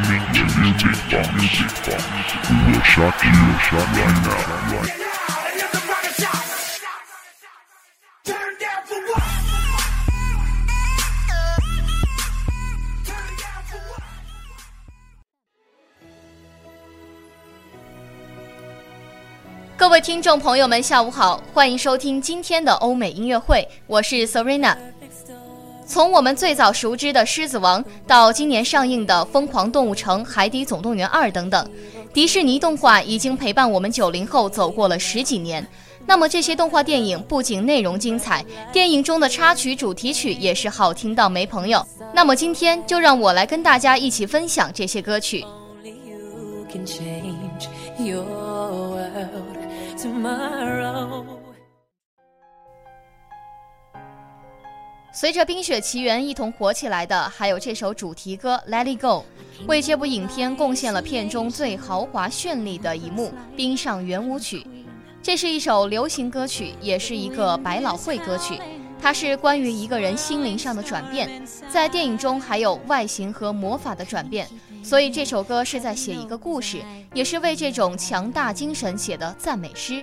Listening to Music Box. Music Box. We will shock you, shock right now. Right. Turn 各位听众朋友们，下午好，欢迎收听今天的欧美音乐会，我是 Serena。从我们最早熟知的《狮子王》到今年上映的《疯狂动物城》《海底总动员二》等等，迪士尼动画已经陪伴我们九零后走过了十几年。那么这些动画电影不仅内容精彩，电影中的插曲、主题曲也是好听到没朋友。那么今天就让我来跟大家一起分享这些歌曲。Only you can change your world tomorrow. 随着《冰雪奇缘》一同火起来的，还有这首主题歌《Let It Go》，为这部影片贡献了片中最豪华绚丽的一幕——冰上圆舞曲。这是一首流行歌曲，也是一个百老汇歌曲。它是关于一个人心灵上的转变，在电影中还有外形和魔法的转变，所以这首歌是在写一个故事，也是为这种强大精神写的赞美诗。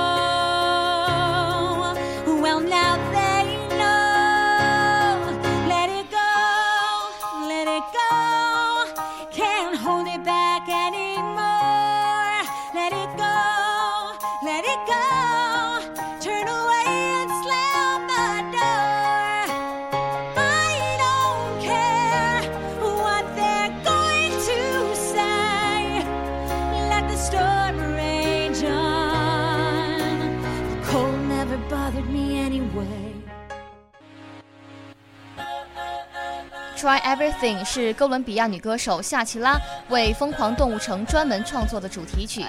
Try Everything 是哥伦比亚女歌手夏奇拉为《疯狂动物城》专门创作的主题曲，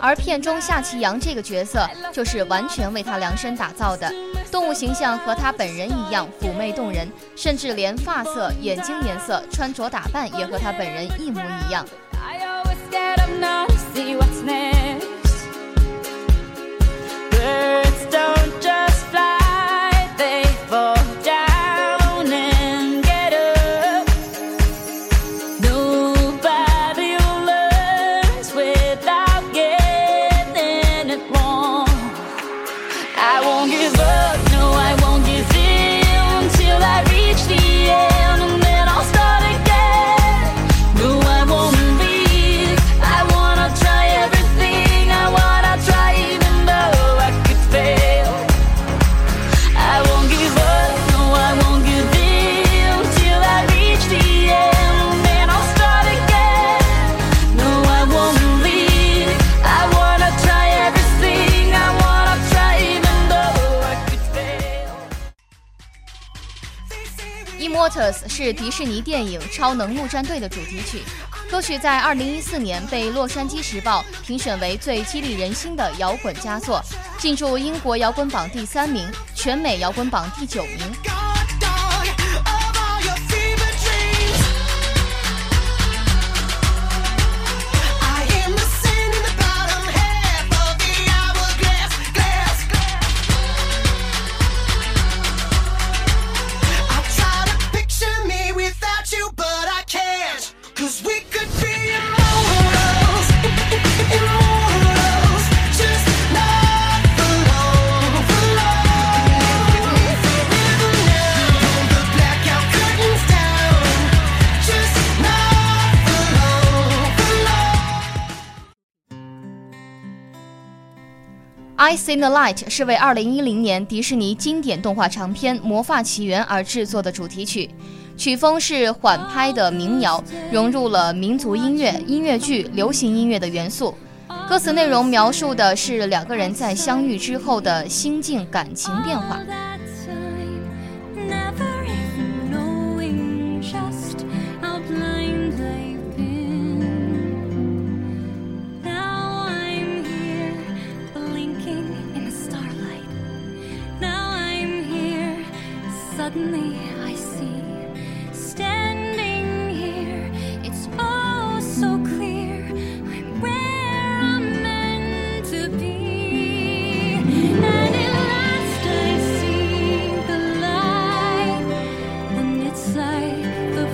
而片中夏奇阳这个角色就是完全为她量身打造的，动物形象和她本人一样妩媚动人，甚至连发色、眼睛颜色、穿着打扮也和她本人一模一样。是迪士尼电影《超能陆战队》的主题曲，歌曲在2014年被《洛杉矶时报》评选为最激励人心的摇滚佳作，进驻英国摇滚榜第三名，全美摇滚榜第九名。I See the Light 是为2010年迪士尼经典动画长片《魔法奇缘》而制作的主题曲。曲风是缓拍的民谣，融入了民族音乐、音乐剧、流行音乐的元素。歌词内容描述的是两个人在相遇之后的心境、感情变化。Suddenly I see. Standing here, it's all so clear. I'm where I'm meant to be. And at last I see the light. And it's like the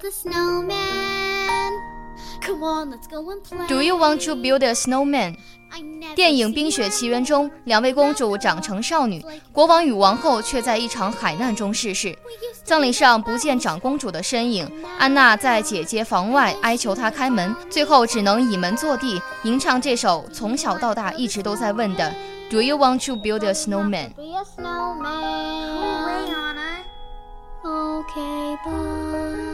build a snowman? Come on, let's go and play. Do you want to build a snowman？电影《冰雪奇缘》中，两位公主长成少女，国王与王后却在一场海难中逝世。葬礼上不见长公主的身影，安娜在姐姐房外哀求她开门，最后只能倚门坐地，吟唱这首从小到大一直都在问的 Do you want to build a snowman. Okay, bye.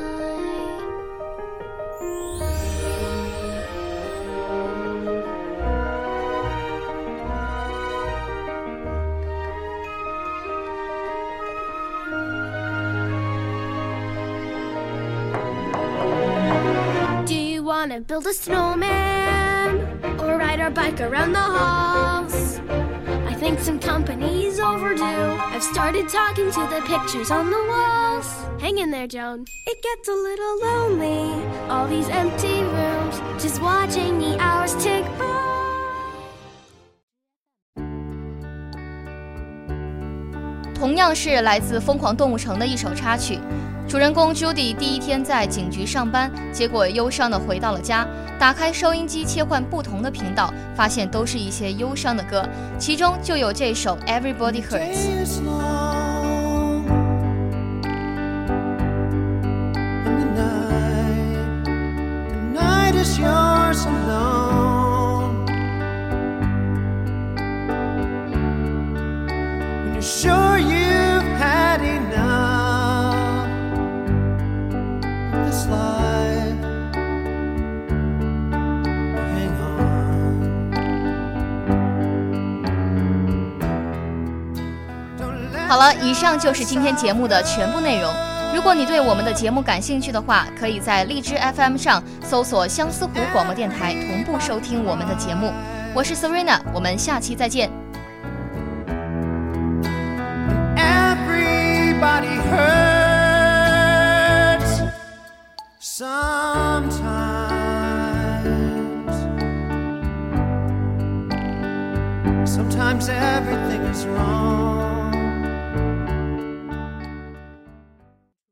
you wanna build a snowman or ride our bike around the halls? I think some company's overdue. I've started talking to the pictures on the walls. Hang in there, Joan. It gets a little lonely. All these empty rooms, just watching the hours tick by. 同样是来自《疯狂动物城》的一首插曲。 主人公 Judy 第一天在警局上班，结果忧伤地回到了家。打开收音机，切换不同的频道，发现都是一些忧伤的歌，其中就有这首《Everybody Hurts》。好了，以上就是今天节目的全部内容。如果你对我们的节目感兴趣的话，可以在荔枝 FM 上搜索相思湖广播电台，同步收听我们的节目。我是 Serena，我们下期再见。Everybody hurts sometimes. Sometimes everything is wrong.